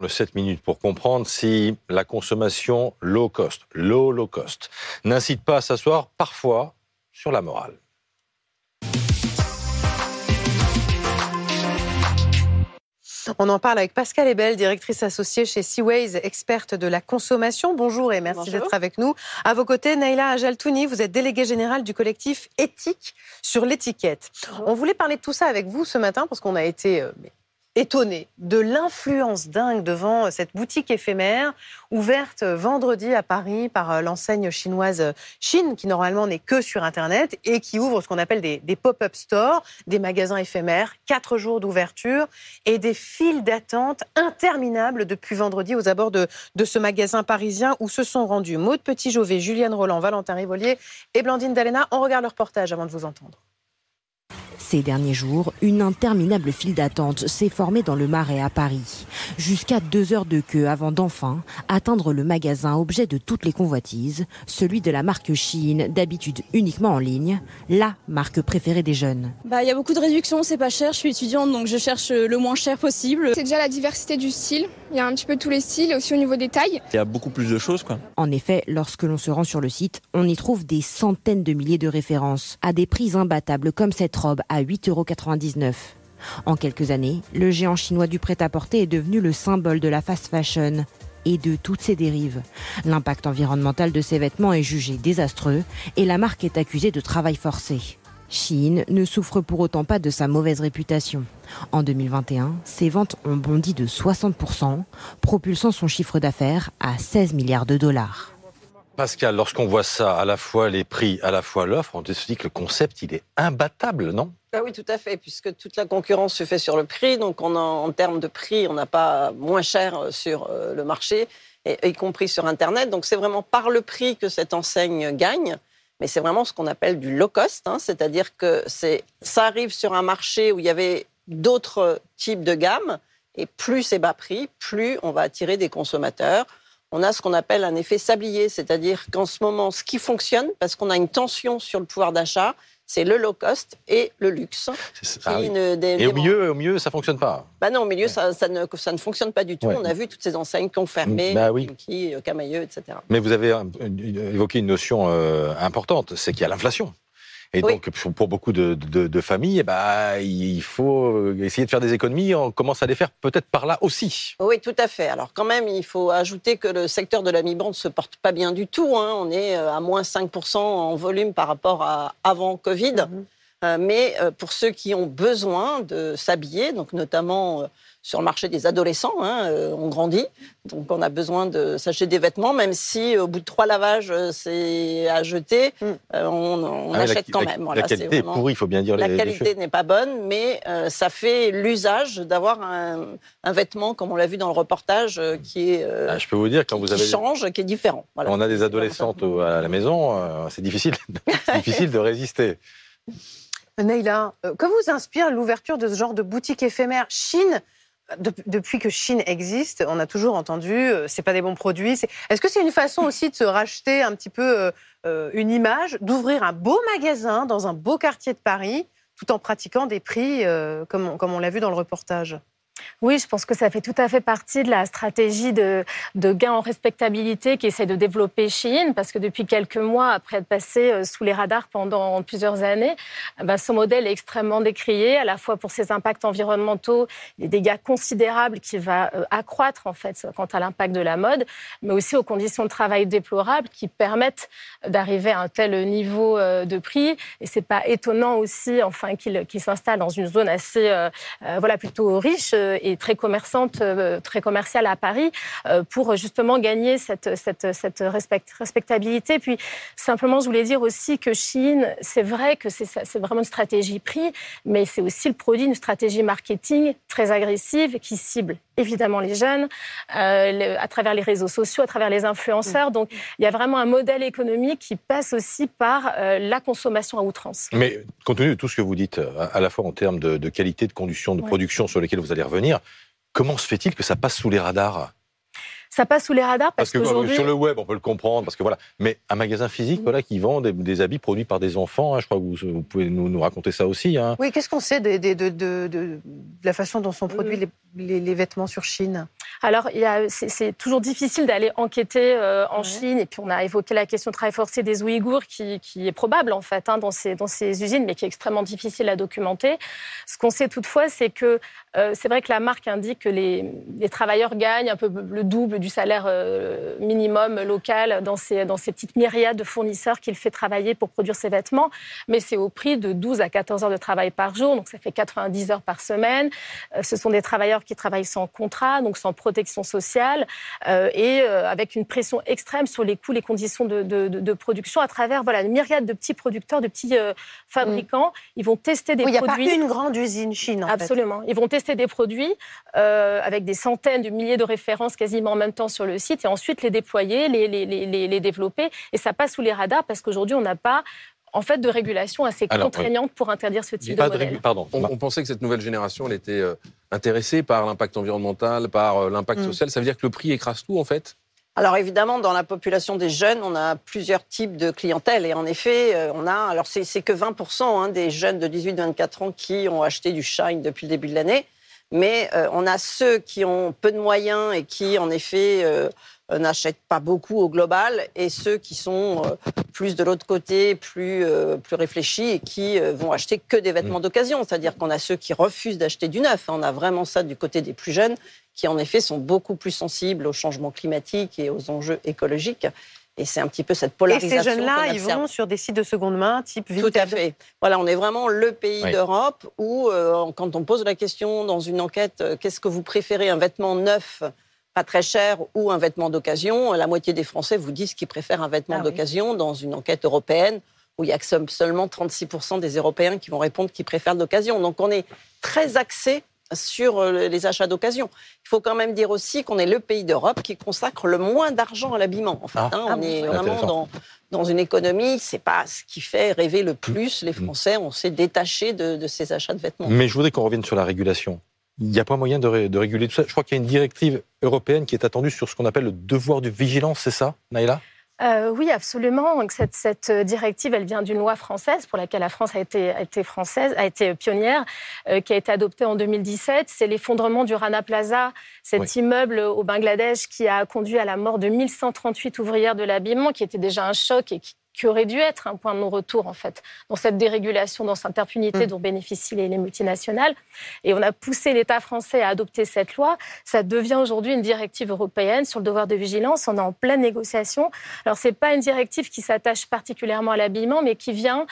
Le 7 minutes pour comprendre si la consommation low cost, low low cost, n'incite pas à s'asseoir parfois sur la morale. On en parle avec Pascal Ebel, directrice associée chez Seaways, experte de la consommation. Bonjour et merci d'être avec nous. À vos côtés, Naïla Ajaltouni, vous êtes déléguée générale du collectif Éthique sur l'étiquette. On voulait parler de tout ça avec vous ce matin parce qu'on a été euh, étonné de l'influence dingue devant cette boutique éphémère ouverte vendredi à Paris par euh, l'enseigne chinoise Chine, qui normalement n'est que sur Internet et qui ouvre ce qu'on appelle des, pop-up stores, des magasins éphémères, quatre jours d'ouverture et des files d'attente interminables depuis vendredi aux abords de, ce magasin parisien où se sont rendus Maude Petit-Jovet, Juliane Roland, Valentin Rivolier et Blandine Dalena. On regarde leur reportage avant de vous entendre. Ces derniers jours, une interminable file d'attente s'est formée dans le Marais à Paris. Jusqu'à deux heures de queue avant d'enfin atteindre le magasin objet de toutes les convoitises, celui de la marque Chine, d'habitude uniquement en ligne, la marque préférée des jeunes. Bah, il y a beaucoup de réductions, c'est pas cher, je suis étudiante donc je cherche le moins cher possible. C'est déjà la diversité du style, il y a un petit peu tous les styles et aussi au niveau des tailles. Il y a beaucoup plus de choses quoi. En effet, lorsque l'on se rend sur le site, on y trouve des centaines de milliers de références à des prix imbattables comme cette robe à 8,99 euros. En quelques années, le géant chinois du prêt-à-porter est devenu le symbole de la fast fashion et de toutes ses dérives. L'impact environnemental de ces vêtements est jugé désastreux et la marque est accusée de travail forcé. Chine ne souffre pour autant pas de sa mauvaise réputation. En 2021, ses ventes ont bondi de 60%, propulsant son chiffre d'affaires à 16 milliards de dollars. Pascal, lorsqu'on voit ça, à la fois les prix, à la fois l'offre, on se dit que le concept, il est imbattable, non? Ah oui, tout à fait, puisque toute la concurrence se fait sur le prix. Donc, on en termes de prix, on n'a pas moins cher euh, sur euh, le marché, y compris sur Internet. Donc, c'est vraiment par le prix que cette enseigne gagne. Mais c'est vraiment ce qu'on appelle du low cost, hein. c'est-à-dire que ça arrive sur un marché où il y avait d'autres types de gammes, et plus c'est bas prix, plus on va attirer des consommateurs on a ce qu'on appelle un effet sablier, c'est-à-dire qu'en ce moment, ce qui fonctionne, parce qu'on a une tension sur le pouvoir d'achat, c'est le low cost et le luxe. Ah et au milieu, au milieu, ça fonctionne pas. Bah non, au milieu, ça, ne, ça ne fonctionne pas du tout. On a vu toutes ces enseignes qui ont fermé, bah qui, Camailleux, etc. Mais vous avez évoqué une notion euh, importante, c'est qu'il y a l'inflation. Et donc, pour beaucoup de, familles, eh ben, il faut essayer de faire des économies. On commence à les faire peut-être par là aussi. Oui, tout à fait. Alors, quand même, il faut ajouter que le secteur de la mi-bande ne se porte pas bien du tout. Hein. On est euh, à moins 5% en volume par rapport à avant Covid. Mhm. Euh, mais euh, pour ceux qui ont besoin de s'habiller, donc notamment sur le marché des adolescents. Hein, euh, on grandit, donc on a besoin de s'acheter des vêtements, même si au bout de trois lavages, euh, c'est à jeter, mm. euh, on, ah achète quand même. la qualité est pourrie, il faut bien dire la qualité n'est pas bonne, mais ça fait l'usage d'avoir un, vêtement, comme on l'a vu dans le reportage, qui est ah, je peux vous dire quand vous avez change, qui est différent. on a des adolescentes à la maison, c'est difficile, difficile de résister. Neila, que vous inspire l'ouverture de ce genre de boutique éphémère Chine depuis que Chine existe, on a toujours entendu euh, c'est pas des bons produits. Est-ce que c'est une façon aussi de se racheter un petit peu euh, euh, une image, d'ouvrir un beau magasin dans un beau quartier de Paris, tout en pratiquant des prix comme on l'a vu dans le reportage? Oui, je pense que ça fait tout à fait partie de la stratégie de, gain en respectabilité qu'essaie de développer Chine, parce que depuis quelques mois, après être passé euh, sous les radars pendant plusieurs années, eh ben, son modèle est extrêmement décrié, à la fois pour ses impacts environnementaux, des dégâts considérables qui va euh, accroître en fait quant à l'impact de la mode, mais aussi aux conditions de travail déplorables qui permettent d'arriver à un tel niveau euh, de prix. Et c'est pas étonnant aussi, enfin, qu'il s'installe dans une zone assez, voilà, plutôt riche et très commerçante, euh, très commerciale à Paris, euh, pour justement gagner cette, cette, cette respectabilité. Puis simplement, je voulais dire aussi que Chine, c'est vrai que c'est vraiment une stratégie prix, mais c'est aussi le produit d'une stratégie marketing très agressive qui cible évidemment les jeunes, euh, à travers les réseaux sociaux, à travers les influenceurs. Donc il y a vraiment un modèle économique qui passe aussi par la consommation à outrance. Mais compte tenu de tout ce que vous dites, à la fois en termes de, de qualité, de conditions de production sur lesquelles vous allez revenir, Comment se fait-il que ça passe sous les radars? Ça passe sous les radars parce, que sur le web on peut le comprendre parce que voilà. Mais un magasin physique voilà qui vend des, habits produits par des enfants hein, je crois que vous, pouvez nous, raconter ça aussi hein. oui qu'est-ce qu'on sait de, la façon dont sont produits les, les, vêtements sur Chine? Alors, c'est toujours difficile d'aller enquêter euh, en Chine. Et puis, on a évoqué la question de travail forcé des Ouïghours, qui, est probable, en fait, hein, dans, ces, dans ces usines, mais qui est extrêmement difficile à documenter. Ce qu'on sait toutefois, c'est que euh, c'est vrai que la marque indique que les, travailleurs gagnent un peu le double du salaire euh, minimum local dans ces, dans ces petites myriades de fournisseurs qu'il fait travailler pour produire ses vêtements. Mais c'est au prix de 12 à 14 heures de travail par jour, donc ça fait 90 heures par semaine. ce sont des travailleurs qui travaillent sans contrat, donc sans protection sociale, euh, et euh, avec une pression extrême sur les coûts, les conditions de, production à travers voilà, une myriade de petits producteurs, de petits euh, fabricants. Mm. Ils vont tester des produits. Il n'y a pas une grande usine Chine. En Absolument. Ils vont tester des produits avec des centaines de milliers de références quasiment en même temps sur le site et ensuite les déployer, les, les, les, les développer. Et ça passe sous les radars parce qu'aujourd'hui, on n'a pas en fait de régulation assez contraignante pour interdire ce type de modèle. Pardon. On, pensait que cette nouvelle génération, elle était euh, intéressée par l'impact environnemental, par euh, l'impact mm. social. Ça veut dire que le prix écrase tout, en fait? Alors évidemment, dans la population des jeunes, on a plusieurs types de clientèle. Et en effet, euh, on a, alors c'est que 20% hein, des jeunes de 18-24 ans qui ont acheté du Shine depuis le début de l'année. Mais on a ceux qui ont peu de moyens et qui, en effet, euh, n'achètent pas beaucoup au global et ceux qui sont euh, plus de l'autre côté, plus, euh, plus réfléchis et qui vont acheter que des vêtements mm. d'occasion. C'est-à-dire qu'on a ceux qui refusent d'acheter du neuf. On a vraiment ça du côté des plus jeunes qui, en effet, sont beaucoup plus sensibles au changement climatique et aux enjeux écologiques. Et c'est un petit peu cette polarisation. Et ces jeunes-là, ils vont sur des sites de seconde main, type Vinted. Tout à fait. Voilà, on est vraiment le pays d'Europe où, quand on pose la question dans une enquête, qu'est-ce que vous préférez, un vêtement neuf pas très cher ou un vêtement d'occasion. La moitié des Français vous disent qu'ils préfèrent un vêtement ah d'occasion dans une enquête européenne où il y a seulement 36% des Européens qui vont répondre qu'ils préfèrent d'occasion. Donc on est très axé sur euh, les achats d'occasion. Il faut quand même dire aussi qu'on est le pays d'Europe qui consacre le moins d'argent à l'habillement. En fait, ah. hein, on ah est vraiment dans, dans une économie, c'est pas ce qui fait rêver le plus les mm. Français. On s'est détaché de, de ces achats de vêtements. Mais je voudrais qu'on revienne sur la régulation. Il n'y a pas moyen de, réguler tout ça. Je crois qu'il y a une directive européenne qui est attendue sur ce qu'on appelle le devoir de vigilance, c'est ça, Naïla? Euh, oui, absolument. cette, directive, elle vient d'une loi française pour laquelle la France a été, française, a été pionnière, euh, qui a été adoptée en 2017. C'est l'effondrement du Rana Plaza, cet immeuble au Bangladesh qui a conduit à la mort de 1138 ouvrières de l'habillement, qui était déjà un choc et qui qui aurait dû être un point de non-retour, en fait, dans cette dérégulation, dans cette impunité mm. dont bénéficient les, multinationales. Et on a poussé l'État français à adopter cette loi. Ça devient aujourd'hui une directive européenne sur le devoir de vigilance. On est en pleine négociation. Alors, ce n'est pas une directive qui s'attache particulièrement à l'habillement, mais qui vient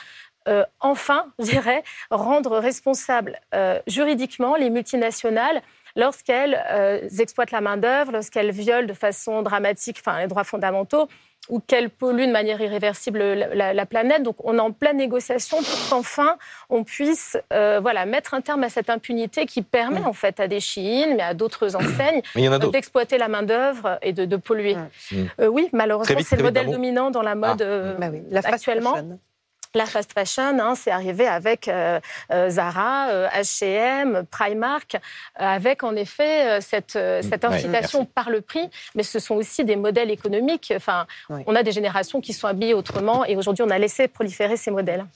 euh, enfin, je dirais, rendre responsables euh, juridiquement les multinationales lorsqu'elles euh, exploitent la main-d'œuvre, lorsqu'elles violent de façon dramatique enfin, les droits fondamentaux ou qu'elle pollue de manière irréversible la, planète. Donc on est en pleine négociation pour qu'enfin on puisse euh, voilà, mettre un terme à cette impunité qui permet mm. en fait à des Chines, mais à d'autres enseignes, d'exploiter la main-d'œuvre et de, polluer. Mm. Euh, oui, malheureusement, c'est le modèle dominant dans la mode ah. euh, bah actuellement. La fast fashion, hein, c'est arrivé avec euh, euh, Zara, H&M, Primark, avec en effet cette, cette incitation par le prix, mais ce sont aussi des modèles économiques. Enfin, on a des générations qui sont habillées autrement, et aujourd'hui, on a laissé proliférer ces modèles.